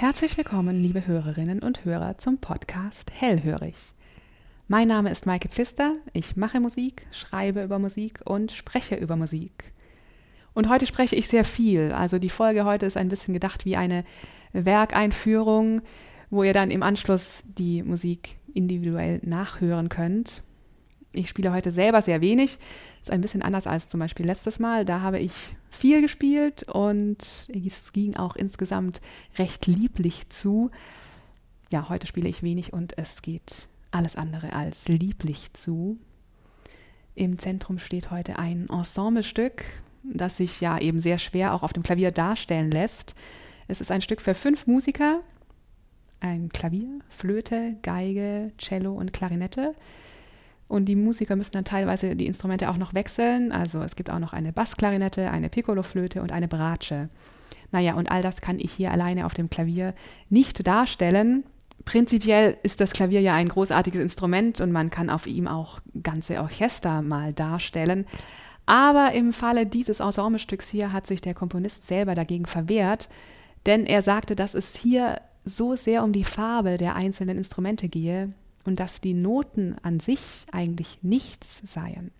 Herzlich willkommen, liebe Hörerinnen und Hörer, zum Podcast Hellhörig. Mein Name ist Maike Pfister, ich mache Musik, schreibe über Musik und spreche über Musik. Und heute spreche ich sehr viel, also die Folge heute ist ein bisschen gedacht wie eine Werkeinführung, wo ihr dann im Anschluss die Musik individuell nachhören könnt. Ich spiele heute selber sehr wenig. Ist ein bisschen anders als zum Beispiel letztes Mal. Da habe ich viel gespielt und es ging auch insgesamt recht lieblich zu. Ja, heute spiele ich wenig und es geht alles andere als lieblich zu. Im Zentrum steht heute ein Ensemblestück, das sich ja eben sehr schwer auch auf dem Klavier darstellen lässt. Es ist ein Stück für fünf Musiker, ein Klavier, Flöte, Geige, Cello und Klarinette. Und die Musiker müssen dann teilweise die Instrumente auch noch wechseln. Also es gibt auch noch eine Bassklarinette, eine Piccoloflöte und eine Bratsche. Naja, und all das kann ich hier alleine auf dem Klavier nicht darstellen. Prinzipiell ist das Klavier ja ein großartiges Instrument und man kann auf ihm auch ganze Orchester mal darstellen. Aber im Falle dieses Ensemblestücks hier hat sich der Komponist selber dagegen verwehrt, denn er sagte, dass es hier so sehr um die Farbe der einzelnen Instrumente gehe, und dass die Noten an sich eigentlich nichts seien.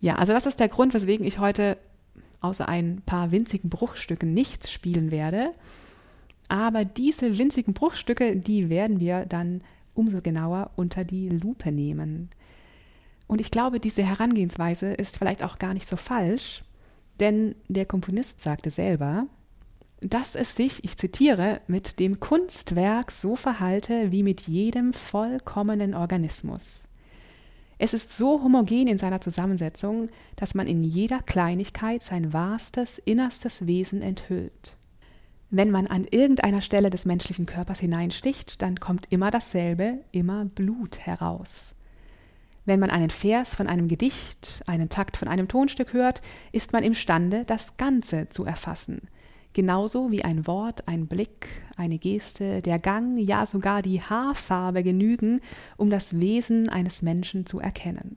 Ja, also das ist der Grund, weswegen ich heute außer ein paar winzigen Bruchstücken nichts spielen werde. Aber diese winzigen Bruchstücke, die werden wir dann umso genauer unter die Lupe nehmen. Und ich glaube, diese Herangehensweise ist vielleicht auch gar nicht so falsch, denn der Komponist sagte selber, dass es sich, ich zitiere, mit dem Kunstwerk so verhalte wie mit jedem vollkommenen Organismus. Es ist so homogen in seiner Zusammensetzung, dass man in jeder Kleinigkeit sein wahrstes, innerstes Wesen enthüllt. Wenn man an irgendeiner Stelle des menschlichen Körpers hineinsticht, dann kommt immer dasselbe, immer Blut heraus. Wenn man einen Vers von einem Gedicht, einen Takt von einem Tonstück hört, ist man imstande, das Ganze zu erfassen – genauso wie ein Wort, ein Blick, eine Geste, der Gang, ja sogar die Haarfarbe genügen, um das Wesen eines Menschen zu erkennen.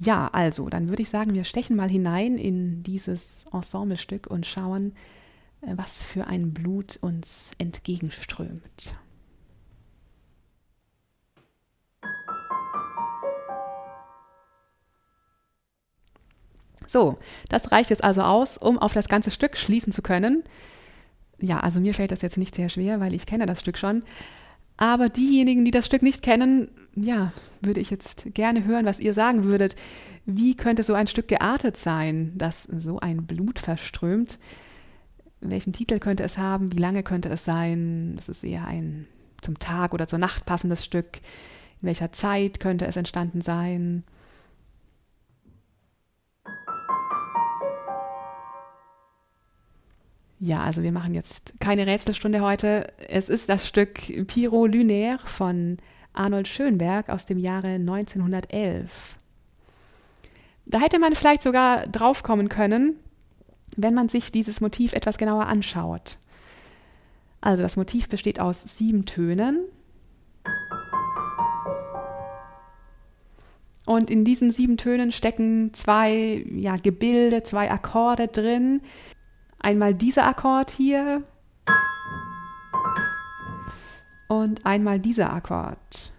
Ja, also, dann würde ich sagen, wir stechen mal hinein in dieses Ensemblestück und schauen, äh, was für ein Blut uns entgegenströmt. So, das reicht jetzt also aus, um auf das ganze Stück schließen zu können. Ja, also mir fällt das jetzt nicht sehr schwer, weil ich kenne das Stück schon. Aber diejenigen, die das Stück nicht kennen, ja, würde ich jetzt gerne hören, was ihr sagen würdet. Wie könnte so ein Stück geartet sein, das so ein Blut verströmt? Welchen Titel könnte es haben? Wie lange könnte es sein? Das ist eher ein zum Tag oder zur Nacht passendes Stück. In welcher Zeit könnte es entstanden sein? Ja, also wir machen jetzt keine Rätselstunde heute. Es ist das Stück Piro Lunaire von Arnold Schönberg aus dem Jahre 1911. Da hätte man vielleicht sogar draufkommen können, wenn man sich dieses Motiv etwas genauer anschaut. Also das Motiv besteht aus sieben Tönen. Und in diesen sieben Tönen stecken zwei ja, Gebilde, zwei Akkorde drin, einmal dieser Akkord hier und einmal dieser Akkord.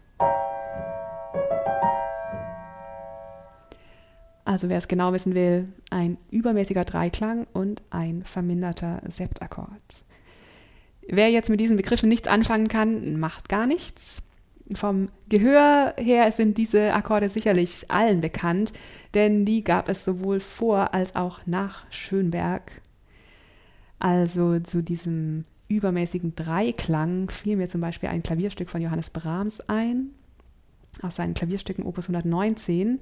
Also wer es genau wissen will, ein übermäßiger Dreiklang und ein verminderter Septakkord. Wer jetzt mit diesen Begriffen nichts anfangen kann, macht gar nichts. Vom Gehör her sind diese Akkorde sicherlich allen bekannt, denn die gab es sowohl vor als auch nach Schönberg also zu diesem übermäßigen Dreiklang fiel mir zum Beispiel ein Klavierstück von Johannes Brahms ein, aus seinen Klavierstücken Opus 119.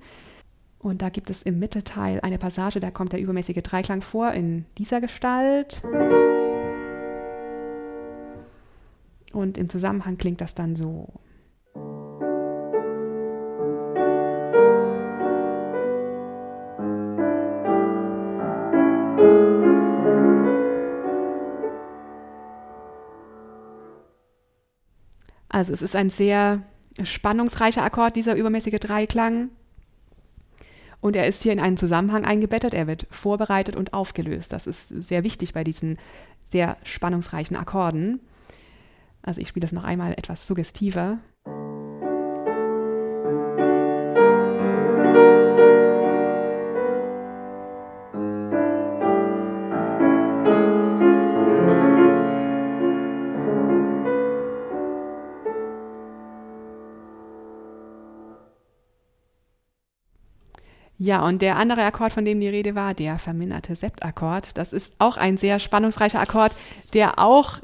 Und da gibt es im Mittelteil eine Passage, da kommt der übermäßige Dreiklang vor in dieser Gestalt. Und im Zusammenhang klingt das dann so. Also es ist ein sehr spannungsreicher Akkord, dieser übermäßige Dreiklang. Und er ist hier in einen Zusammenhang eingebettet, er wird vorbereitet und aufgelöst. Das ist sehr wichtig bei diesen sehr spannungsreichen Akkorden. Also ich spiele das noch einmal etwas suggestiver. Ja, und der andere Akkord, von dem die Rede war, der verminderte Septakkord, das ist auch ein sehr spannungsreicher Akkord, der auch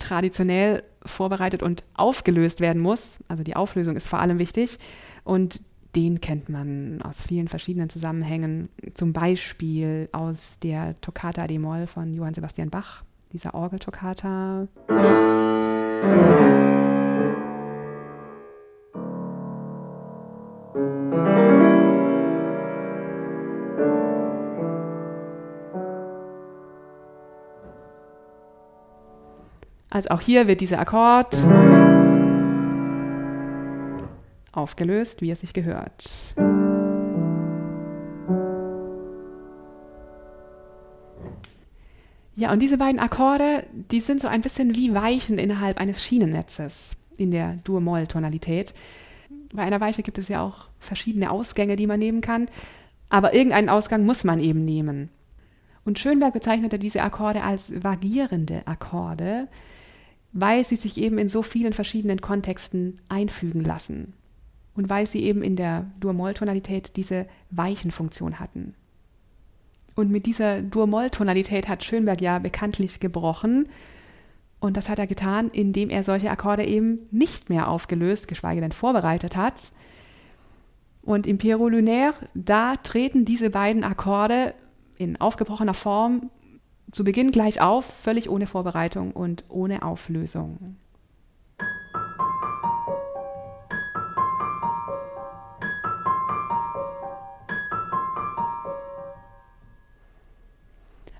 traditionell vorbereitet und aufgelöst werden muss. Also die Auflösung ist vor allem wichtig. Und den kennt man aus vielen verschiedenen Zusammenhängen, zum Beispiel aus der Toccata d-Moll von Johann Sebastian Bach, dieser Orgeltoccata. Also auch hier wird dieser Akkord aufgelöst, wie es sich gehört. Ja, und diese beiden Akkorde, die sind so ein bisschen wie Weichen innerhalb eines Schienennetzes in der Dur-Moll-Tonalität. Bei einer Weiche gibt es ja auch verschiedene Ausgänge, die man nehmen kann, aber irgendeinen Ausgang muss man eben nehmen. Und Schönberg bezeichnete diese Akkorde als vagierende Akkorde, weil sie sich eben in so vielen verschiedenen Kontexten einfügen lassen und weil sie eben in der Dur-Moll-Tonalität diese Weichenfunktion hatten. Und mit dieser Dur-Moll-Tonalität hat Schönberg ja bekanntlich gebrochen. Und das hat er getan, indem er solche Akkorde eben nicht mehr aufgelöst, geschweige denn vorbereitet hat. Und im Pierrot Lunaire, da treten diese beiden Akkorde in aufgebrochener Form zu Beginn gleich auf, völlig ohne Vorbereitung und ohne Auflösung.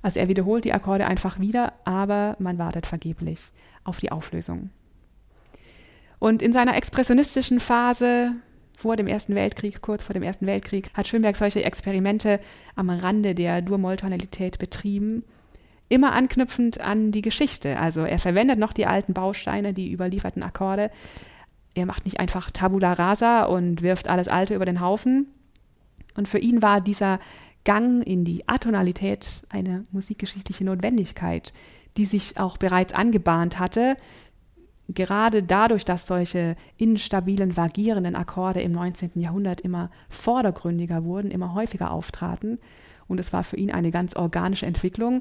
Also er wiederholt die Akkorde einfach wieder, aber man wartet vergeblich auf die Auflösung. Und in seiner expressionistischen Phase vor dem Ersten Weltkrieg, kurz vor dem Ersten Weltkrieg, hat Schönberg solche Experimente am Rande der Dur-Moll-Tonalität betrieben immer anknüpfend an die Geschichte. Also er verwendet noch die alten Bausteine, die überlieferten Akkorde. Er macht nicht einfach Tabula rasa und wirft alles Alte über den Haufen. Und für ihn war dieser Gang in die Atonalität eine musikgeschichtliche Notwendigkeit, die sich auch bereits angebahnt hatte, gerade dadurch, dass solche instabilen, vagierenden Akkorde im 19. Jahrhundert immer vordergründiger wurden, immer häufiger auftraten. Und es war für ihn eine ganz organische Entwicklung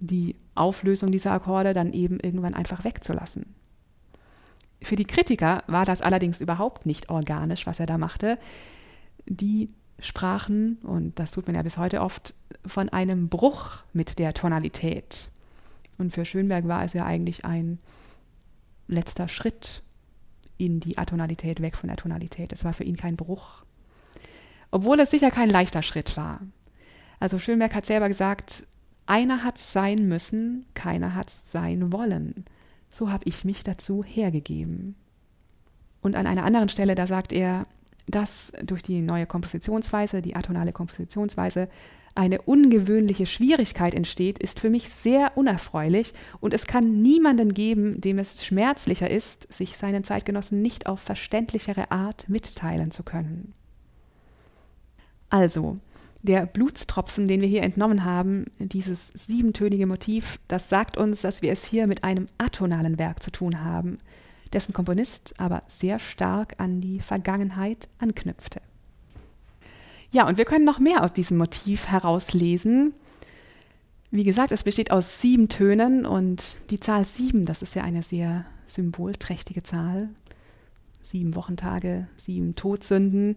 die Auflösung dieser Akkorde dann eben irgendwann einfach wegzulassen. Für die Kritiker war das allerdings überhaupt nicht organisch, was er da machte. Die sprachen, und das tut man ja bis heute oft, von einem Bruch mit der Tonalität. Und für Schönberg war es ja eigentlich ein letzter Schritt in die Atonalität, weg von der Tonalität. Es war für ihn kein Bruch. Obwohl es sicher kein leichter Schritt war. Also Schönberg hat selber gesagt, einer hat's sein müssen, keiner hat's sein wollen. So habe ich mich dazu hergegeben. Und an einer anderen Stelle, da sagt er, dass durch die neue Kompositionsweise, die atonale Kompositionsweise, eine ungewöhnliche Schwierigkeit entsteht, ist für mich sehr unerfreulich und es kann niemanden geben, dem es schmerzlicher ist, sich seinen Zeitgenossen nicht auf verständlichere Art mitteilen zu können. Also, der Blutstropfen, den wir hier entnommen haben, dieses siebentönige Motiv, das sagt uns, dass wir es hier mit einem atonalen Werk zu tun haben, dessen Komponist aber sehr stark an die Vergangenheit anknüpfte. Ja, und wir können noch mehr aus diesem Motiv herauslesen. Wie gesagt, es besteht aus sieben Tönen und die Zahl sieben, das ist ja eine sehr symbolträchtige Zahl. Sieben Wochentage, sieben Todsünden.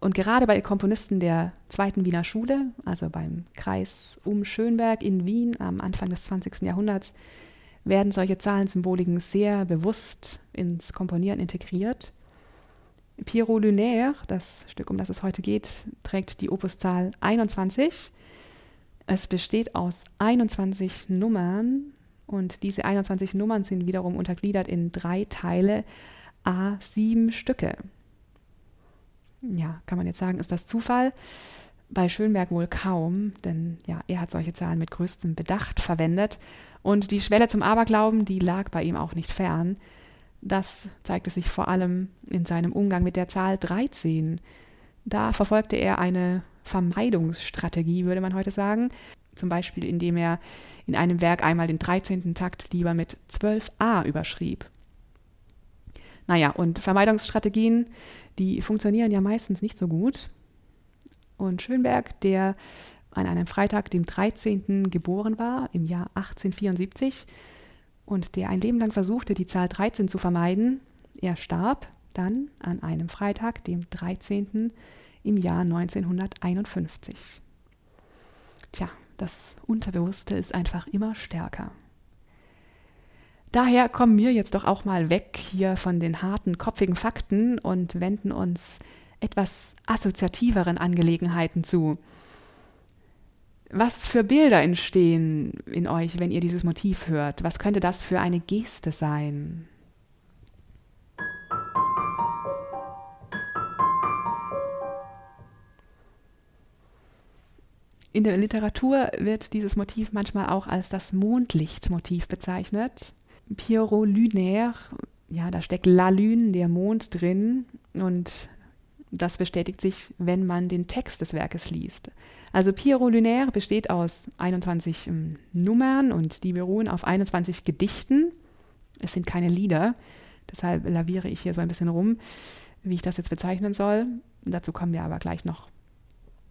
Und gerade bei Komponisten der zweiten Wiener Schule, also beim Kreis um Schönberg in Wien am Anfang des 20. Jahrhunderts, werden solche Zahlensymboliken sehr bewusst ins Komponieren integriert. Pierrot Lunaire, das Stück, um das es heute geht, trägt die Opuszahl 21. Es besteht aus 21 Nummern und diese 21 Nummern sind wiederum untergliedert in drei Teile, a sieben Stücke ja, kann man jetzt sagen, ist das Zufall? Bei Schönberg wohl kaum, denn ja, er hat solche Zahlen mit größtem Bedacht verwendet. Und die Schwelle zum Aberglauben, die lag bei ihm auch nicht fern. Das zeigte sich vor allem in seinem Umgang mit der Zahl 13. Da verfolgte er eine Vermeidungsstrategie, würde man heute sagen. Zum Beispiel, indem er in einem Werk einmal den 13. Takt lieber mit 12a überschrieb. Naja, und Vermeidungsstrategien, die funktionieren ja meistens nicht so gut. Und Schönberg, der an einem Freitag, dem 13. geboren war, im Jahr 1874, und der ein Leben lang versuchte, die Zahl 13 zu vermeiden, er starb dann an einem Freitag, dem 13. im Jahr 1951. Tja, das Unterbewusste ist einfach immer stärker. Daher kommen wir jetzt doch auch mal weg hier von den harten, kopfigen Fakten und wenden uns etwas assoziativeren Angelegenheiten zu. Was für Bilder entstehen in euch, wenn ihr dieses Motiv hört? Was könnte das für eine Geste sein? In der Literatur wird dieses Motiv manchmal auch als das Mondlichtmotiv bezeichnet. Pierrot lunaire, ja, da steckt la lune, der Mond drin und das bestätigt sich, wenn man den Text des Werkes liest. Also Pierrot lunaire besteht aus 21 ähm, Nummern und die beruhen auf 21 Gedichten. Es sind keine Lieder, deshalb laviere ich hier so ein bisschen rum, wie ich das jetzt bezeichnen soll. Dazu kommen wir aber gleich noch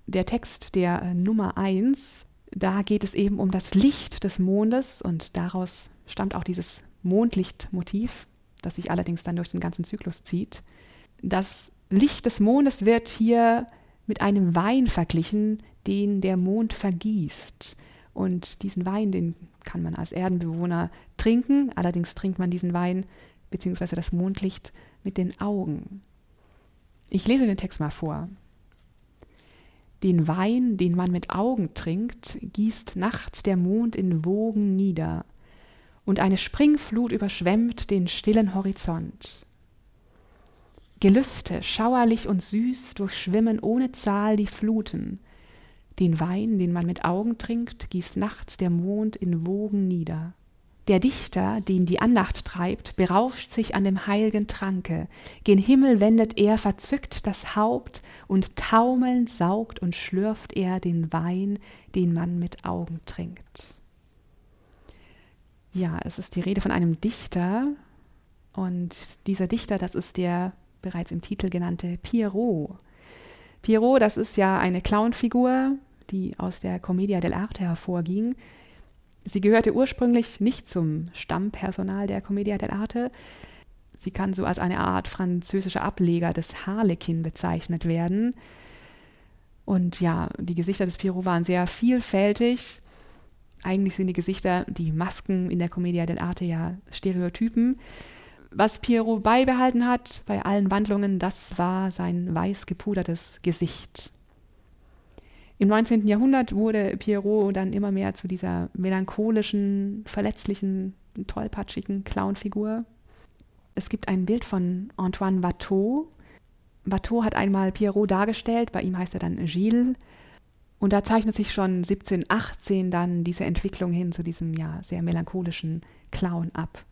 der Text der äh, Nummer 1, da geht es eben um das Licht des Mondes und daraus stammt auch dieses Mondlichtmotiv, das sich allerdings dann durch den ganzen Zyklus zieht. Das Licht des Mondes wird hier mit einem Wein verglichen, den der Mond vergießt. Und diesen Wein, den kann man als Erdenbewohner trinken, allerdings trinkt man diesen Wein bzw. das Mondlicht mit den Augen. Ich lese den Text mal vor. Den Wein, den man mit Augen trinkt, gießt nachts der Mond in Wogen nieder, und eine Springflut überschwemmt den stillen Horizont. Gelüste, schauerlich und süß, durchschwimmen ohne Zahl die Fluten. Den Wein, den man mit Augen trinkt, gießt nachts der Mond in Wogen nieder. Der Dichter, den die Andacht treibt, berauscht sich an dem heilgen Tranke, gen Himmel wendet er verzückt das Haupt, und taumelnd saugt und schlürft er den Wein, den man mit Augen trinkt. Ja, es ist die Rede von einem Dichter, und dieser Dichter, das ist der bereits im Titel genannte Pierrot. Pierrot, das ist ja eine Clownfigur, die aus der Commedia dell'arte hervorging, Sie gehörte ursprünglich nicht zum Stammpersonal der Commedia dell'arte. Sie kann so als eine Art französischer Ableger des Harlekin bezeichnet werden. Und ja, die Gesichter des Pierrot waren sehr vielfältig. Eigentlich sind die Gesichter, die Masken in der Commedia dell'arte ja Stereotypen. Was Pierrot beibehalten hat bei allen Wandlungen, das war sein weiß gepudertes Gesicht. Im 19. Jahrhundert wurde Pierrot dann immer mehr zu dieser melancholischen, verletzlichen, tollpatschigen Clownfigur. Es gibt ein Bild von Antoine Watteau. Watteau hat einmal Pierrot dargestellt, bei ihm heißt er dann Gilles. Und da zeichnet sich schon 1718 dann diese Entwicklung hin zu diesem ja sehr melancholischen Clown ab.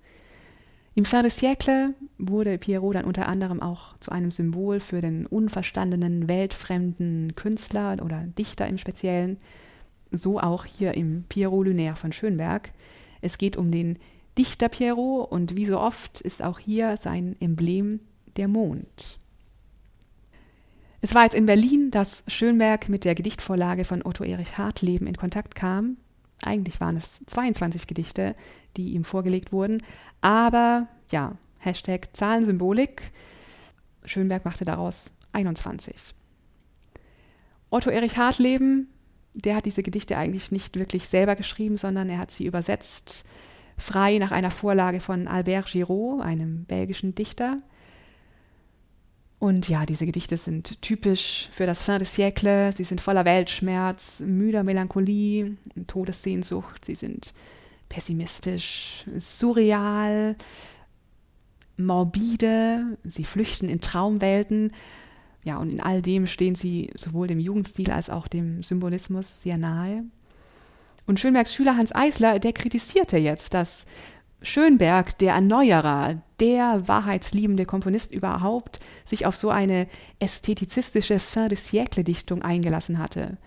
Im Fin de siècle wurde Pierrot dann unter anderem auch zu einem Symbol für den unverstandenen, weltfremden Künstler oder Dichter im Speziellen. So auch hier im Pierrot Lunaire von Schönberg. Es geht um den Dichter Pierrot und wie so oft ist auch hier sein Emblem der Mond. Es war jetzt in Berlin, dass Schönberg mit der Gedichtvorlage von Otto Erich Hartleben in Kontakt kam. Eigentlich waren es 22 Gedichte, die ihm vorgelegt wurden, aber ja, Hashtag Zahlensymbolik. Schönberg machte daraus 21. Otto Erich Hartleben, der hat diese Gedichte eigentlich nicht wirklich selber geschrieben, sondern er hat sie übersetzt, frei nach einer Vorlage von Albert Giraud, einem belgischen Dichter. Und ja, diese Gedichte sind typisch für das Fin de siècle. Sie sind voller Weltschmerz, müder Melancholie, Todessehnsucht. Sie sind pessimistisch, surreal, morbide, sie flüchten in Traumwelten. Ja, und in all dem stehen sie sowohl dem Jugendstil als auch dem Symbolismus sehr nahe. Und Schönbergs Schüler Hans Eisler, der kritisierte jetzt, dass Schönberg, der Erneuerer, der wahrheitsliebende Komponist überhaupt, sich auf so eine ästhetizistische Fin de siècle-Dichtung eingelassen hatte.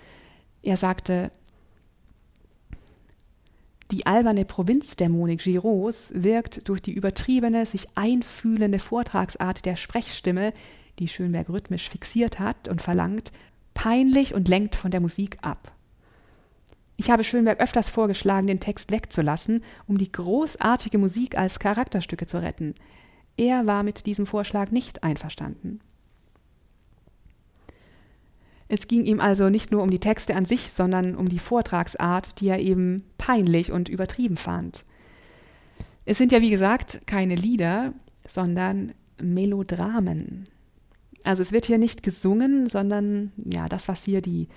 Er sagte, die alberne Provinzdämonik Giroux wirkt durch die übertriebene, sich einfühlende Vortragsart der Sprechstimme, die Schönberg rhythmisch fixiert hat und verlangt, peinlich und lenkt von der Musik ab. Ich habe Schönberg öfters vorgeschlagen, den Text wegzulassen, um die großartige Musik als Charakterstücke zu retten. Er war mit diesem Vorschlag nicht einverstanden. Es ging ihm also nicht nur um die Texte an sich, sondern um die Vortragsart, die er eben peinlich und übertrieben fand. Es sind ja, wie gesagt, keine Lieder, sondern Melodramen. Also es wird hier nicht gesungen, sondern ja, das, was hier die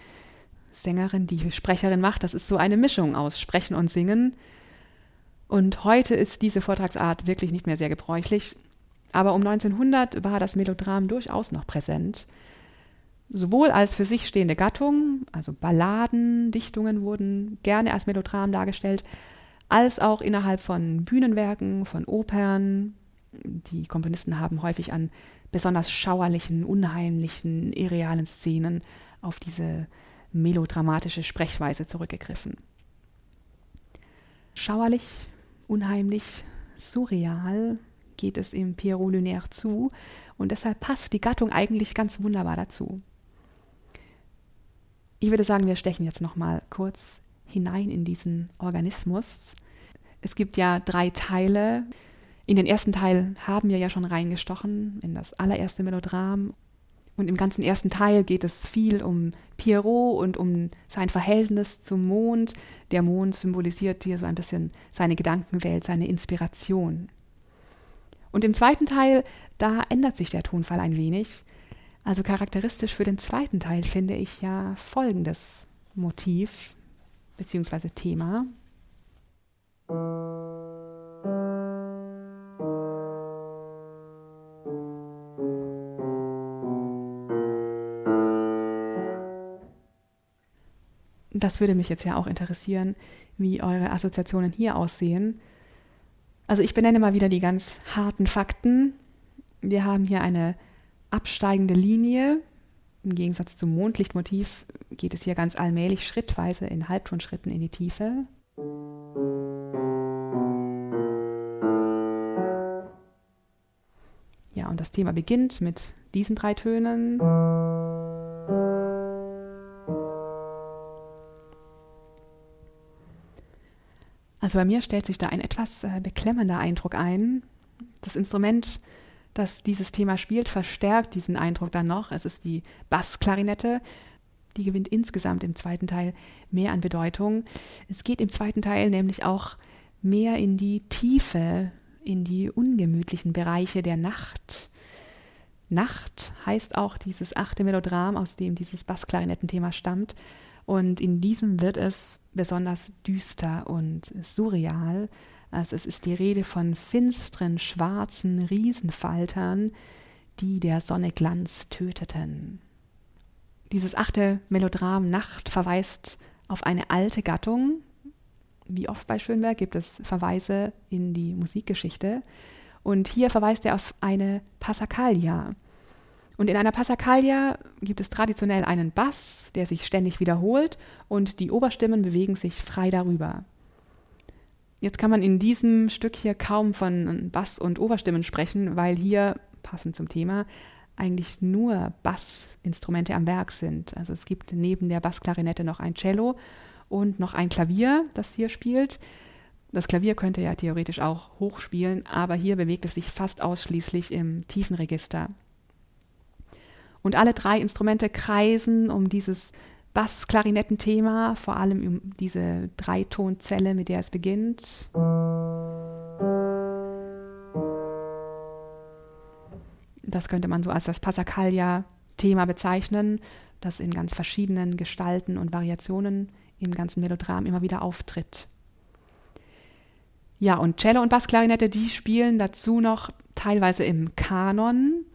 Sängerin, die Sprecherin macht. Das ist so eine Mischung aus Sprechen und Singen. Und heute ist diese Vortragsart wirklich nicht mehr sehr gebräuchlich. Aber um 1900 war das Melodram durchaus noch präsent. Sowohl als für sich stehende Gattung, also Balladen, Dichtungen wurden gerne als Melodram dargestellt, als auch innerhalb von Bühnenwerken, von Opern. Die Komponisten haben häufig an besonders schauerlichen, unheimlichen, irrealen Szenen auf diese melodramatische Sprechweise zurückgegriffen. Schauerlich, unheimlich, surreal geht es im Pierrot Lunaire zu und deshalb passt die Gattung eigentlich ganz wunderbar dazu. Ich würde sagen, wir stechen jetzt noch mal kurz hinein in diesen Organismus. Es gibt ja drei Teile. In den ersten Teil haben wir ja schon reingestochen, in das allererste Melodram. Und im ganzen ersten Teil geht es viel um Pierrot und um sein Verhältnis zum Mond. Der Mond symbolisiert hier so ein bisschen seine Gedankenwelt, seine Inspiration. Und im zweiten Teil, da ändert sich der Tonfall ein wenig. Also charakteristisch für den zweiten Teil finde ich ja folgendes Motiv bzw. Thema. Das würde mich jetzt ja auch interessieren, wie eure Assoziationen hier aussehen. Also ich benenne mal wieder die ganz harten Fakten. Wir haben hier eine absteigende Linie. Im Gegensatz zum Mondlichtmotiv geht es hier ganz allmählich schrittweise in Halbtonschritten in die Tiefe. Ja, und das Thema beginnt mit diesen drei Tönen. Also bei mir stellt sich da ein etwas äh, beklemmender Eindruck ein. Das Instrument, das dieses Thema spielt, verstärkt diesen Eindruck dann noch. Es ist die Bassklarinette. Die gewinnt insgesamt im zweiten Teil mehr an Bedeutung. Es geht im zweiten Teil nämlich auch mehr in die Tiefe, in die ungemütlichen Bereiche der Nacht. Nacht heißt auch dieses achte Melodram, aus dem dieses Bassklarinettenthema stammt. Und in diesem wird es besonders düster und surreal. Also es ist die Rede von finsteren, schwarzen Riesenfaltern, die der Sonne Glanz töteten. Dieses achte Melodram Nacht verweist auf eine alte Gattung. Wie oft bei Schönberg gibt es Verweise in die Musikgeschichte. Und hier verweist er auf eine Passacaglia, und in einer Passacaglia gibt es traditionell einen Bass, der sich ständig wiederholt und die Oberstimmen bewegen sich frei darüber. Jetzt kann man in diesem Stück hier kaum von Bass und Oberstimmen sprechen, weil hier, passend zum Thema, eigentlich nur Bassinstrumente am Werk sind. Also es gibt neben der Bassklarinette noch ein Cello und noch ein Klavier, das hier spielt. Das Klavier könnte ja theoretisch auch hochspielen, aber hier bewegt es sich fast ausschließlich im tiefen Register. Und alle drei Instrumente kreisen um dieses Bass-Klarinetten-Thema, vor allem um diese Dreitonzelle, mit der es beginnt. Das könnte man so als das Passacaglia-Thema bezeichnen, das in ganz verschiedenen Gestalten und Variationen im ganzen Melodram immer wieder auftritt. Ja, und Cello und Bassklarinette, die spielen dazu noch teilweise im Kanon,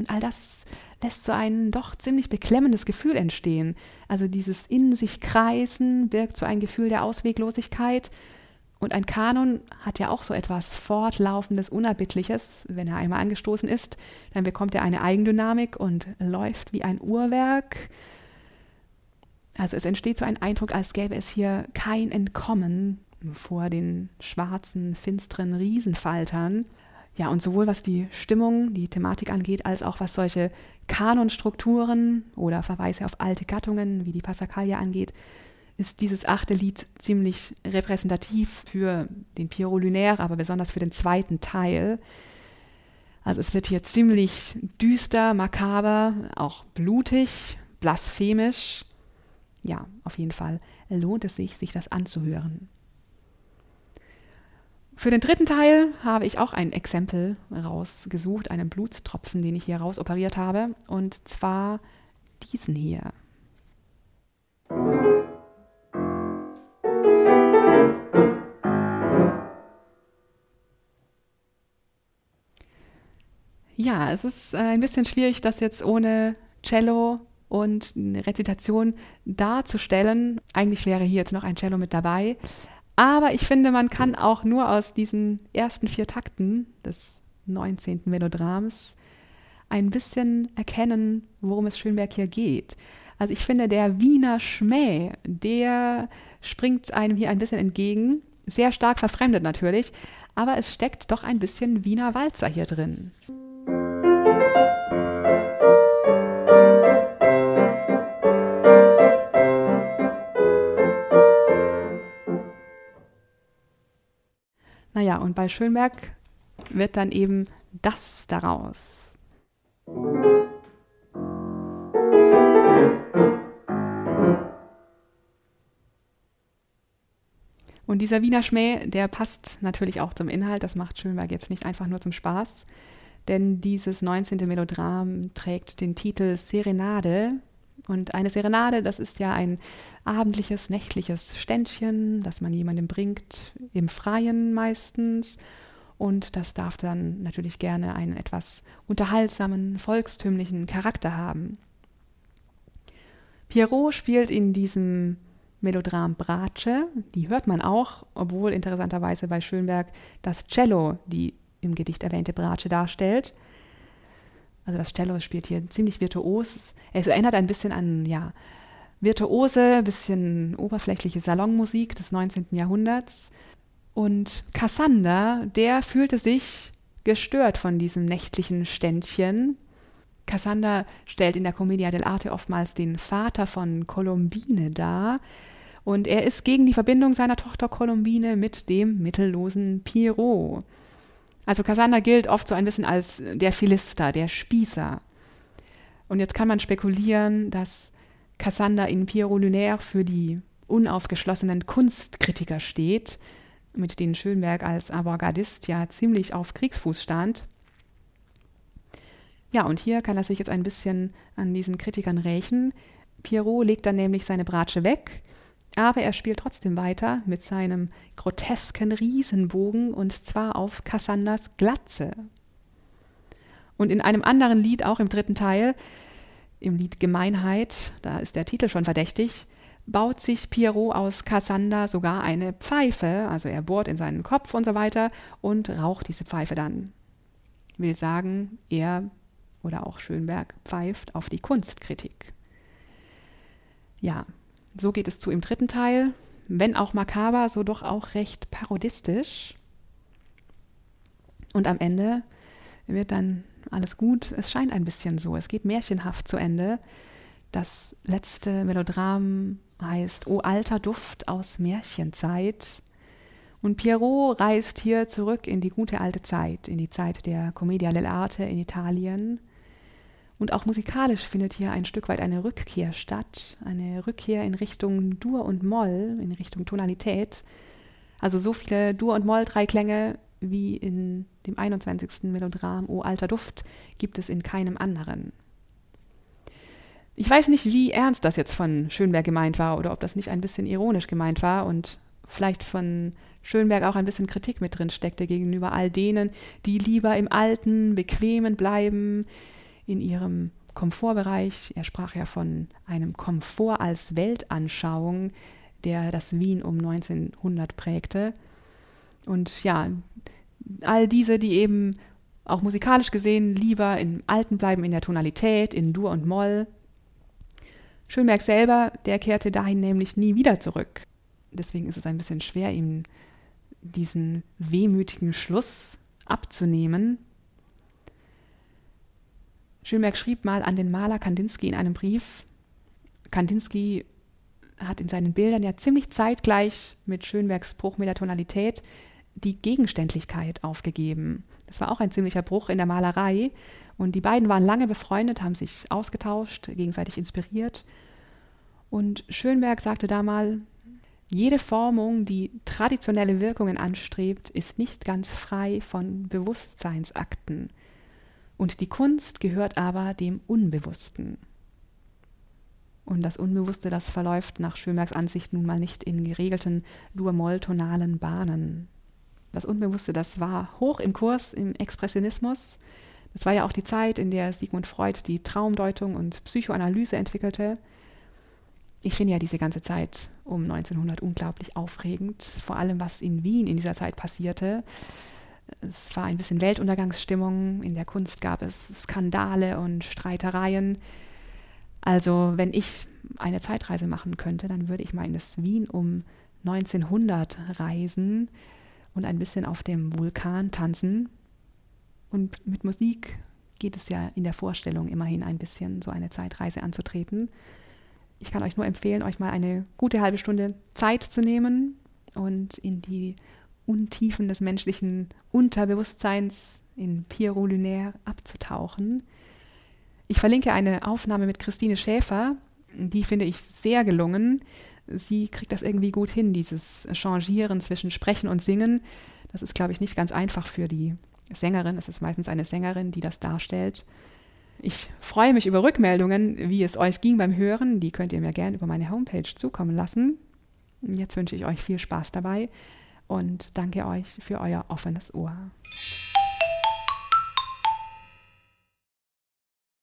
und all das lässt so ein doch ziemlich beklemmendes Gefühl entstehen. Also dieses in sich kreisen birgt so ein Gefühl der Ausweglosigkeit. Und ein Kanon hat ja auch so etwas Fortlaufendes, Unerbittliches. Wenn er einmal angestoßen ist, dann bekommt er eine Eigendynamik und läuft wie ein Uhrwerk. Also es entsteht so ein Eindruck, als gäbe es hier kein Entkommen vor den schwarzen, finsteren Riesenfaltern. Ja, und sowohl was die Stimmung, die Thematik angeht, als auch was solche Kanonstrukturen oder Verweise auf alte Gattungen wie die Passacaglia angeht, ist dieses achte Lied ziemlich repräsentativ für den Pierrot Lunaire, aber besonders für den zweiten Teil. Also es wird hier ziemlich düster, makaber, auch blutig, blasphemisch. Ja, auf jeden Fall lohnt es sich, sich das anzuhören. Für den dritten Teil habe ich auch ein Exempel rausgesucht, einen Blutstropfen, den ich hier rausoperiert habe, und zwar diesen hier. Ja, es ist äh, ein bisschen schwierig, das jetzt ohne Cello und Rezitation darzustellen. Eigentlich wäre hier jetzt noch ein Cello mit dabei, aber ich finde, man kann auch nur aus diesen ersten vier Takten des 19. Melodrams ein bisschen erkennen, worum es Schönberg hier geht. Also ich finde, der Wiener Schmäh, der springt einem hier ein bisschen entgegen. Sehr stark verfremdet natürlich, aber es steckt doch ein bisschen Wiener Walzer hier drin. Und bei Schönberg wird dann eben das daraus. Und dieser Wiener Schmäh, der passt natürlich auch zum Inhalt. Das macht Schönberg jetzt nicht einfach nur zum Spaß. Denn dieses 19. Melodram trägt den Titel Serenade, und eine Serenade, das ist ja ein abendliches, nächtliches Ständchen, das man jemandem bringt, im Freien meistens. Und das darf dann natürlich gerne einen etwas unterhaltsamen, volkstümlichen Charakter haben. Pierrot spielt in diesem Melodram Bratsche, die hört man auch, obwohl interessanterweise bei Schönberg das Cello die im Gedicht erwähnte Bratsche darstellt. Also das Cello spielt hier ziemlich virtuos. Es erinnert ein bisschen an, ja, virtuose, bisschen oberflächliche Salonmusik des 19. Jahrhunderts. Und Cassander, der fühlte sich gestört von diesem nächtlichen Ständchen. Cassander stellt in der Commedia dell'arte oftmals den Vater von Colombine dar. Und er ist gegen die Verbindung seiner Tochter Colombine mit dem mittellosen Pierrot. Also Cassander gilt oft so ein bisschen als der Philister, der Spießer. Und jetzt kann man spekulieren, dass Cassander in Pierrot Lunaire für die unaufgeschlossenen Kunstkritiker steht, mit denen Schönberg als Avantgardist ja ziemlich auf Kriegsfuß stand. Ja, und hier kann er sich jetzt ein bisschen an diesen Kritikern rächen. Pierrot legt dann nämlich seine Bratsche weg aber er spielt trotzdem weiter mit seinem grotesken Riesenbogen und zwar auf Cassanders Glatze. Und in einem anderen Lied, auch im dritten Teil, im Lied Gemeinheit, da ist der Titel schon verdächtig, baut sich Pierrot aus Cassander sogar eine Pfeife, also er bohrt in seinen Kopf und so weiter und raucht diese Pfeife dann. Will sagen, er oder auch Schönberg pfeift auf die Kunstkritik. Ja, so geht es zu im dritten Teil, wenn auch makaber, so doch auch recht parodistisch. Und am Ende wird dann alles gut. Es scheint ein bisschen so. Es geht märchenhaft zu Ende. Das letzte Melodram heißt O alter Duft aus Märchenzeit. Und Pierrot reist hier zurück in die gute alte Zeit, in die Zeit der Commedia dell'arte in Italien. Und auch musikalisch findet hier ein Stück weit eine Rückkehr statt, eine Rückkehr in Richtung Dur und Moll, in Richtung Tonalität. Also so viele Dur- und Moll-Dreiklänge wie in dem 21. Melodram O alter Duft gibt es in keinem anderen. Ich weiß nicht, wie ernst das jetzt von Schönberg gemeint war oder ob das nicht ein bisschen ironisch gemeint war und vielleicht von Schönberg auch ein bisschen Kritik mit drin steckte gegenüber all denen, die lieber im alten, bequemen bleiben, in ihrem Komfortbereich. Er sprach ja von einem Komfort als Weltanschauung, der das Wien um 1900 prägte. Und ja, all diese, die eben auch musikalisch gesehen lieber im Alten bleiben, in der Tonalität, in Dur und Moll. Schönberg selber, der kehrte dahin nämlich nie wieder zurück. Deswegen ist es ein bisschen schwer, ihm diesen wehmütigen Schluss abzunehmen. Schönberg schrieb mal an den Maler Kandinsky in einem Brief. Kandinsky hat in seinen Bildern ja ziemlich zeitgleich mit Schönbergs Bruch mit der Tonalität die Gegenständlichkeit aufgegeben. Das war auch ein ziemlicher Bruch in der Malerei. Und die beiden waren lange befreundet, haben sich ausgetauscht, gegenseitig inspiriert. Und Schönberg sagte da mal, jede Formung, die traditionelle Wirkungen anstrebt, ist nicht ganz frei von Bewusstseinsakten. Und die Kunst gehört aber dem Unbewussten. Und das Unbewusste, das verläuft nach Schönbergs Ansicht nun mal nicht in geregelten dur-moll-tonalen Bahnen. Das Unbewusste, das war hoch im Kurs im Expressionismus. Das war ja auch die Zeit, in der Sigmund Freud die Traumdeutung und Psychoanalyse entwickelte ich finde ja diese ganze Zeit um 1900 unglaublich aufregend, vor allem was in Wien in dieser Zeit passierte. Es war ein bisschen Weltuntergangsstimmung, in der Kunst gab es Skandale und Streitereien. Also wenn ich eine Zeitreise machen könnte, dann würde ich mal in das Wien um 1900 reisen und ein bisschen auf dem Vulkan tanzen. Und mit Musik geht es ja in der Vorstellung immerhin ein bisschen, so eine Zeitreise anzutreten ich kann euch nur empfehlen, euch mal eine gute halbe Stunde Zeit zu nehmen und in die Untiefen des menschlichen Unterbewusstseins in Pierrot Lunaire abzutauchen. Ich verlinke eine Aufnahme mit Christine Schäfer, die finde ich sehr gelungen. Sie kriegt das irgendwie gut hin, dieses Changieren zwischen Sprechen und Singen. Das ist, glaube ich, nicht ganz einfach für die Sängerin. Es ist meistens eine Sängerin, die das darstellt. Ich freue mich über Rückmeldungen, wie es euch ging beim Hören. Die könnt ihr mir gerne über meine Homepage zukommen lassen. Jetzt wünsche ich euch viel Spaß dabei und danke euch für euer offenes Ohr.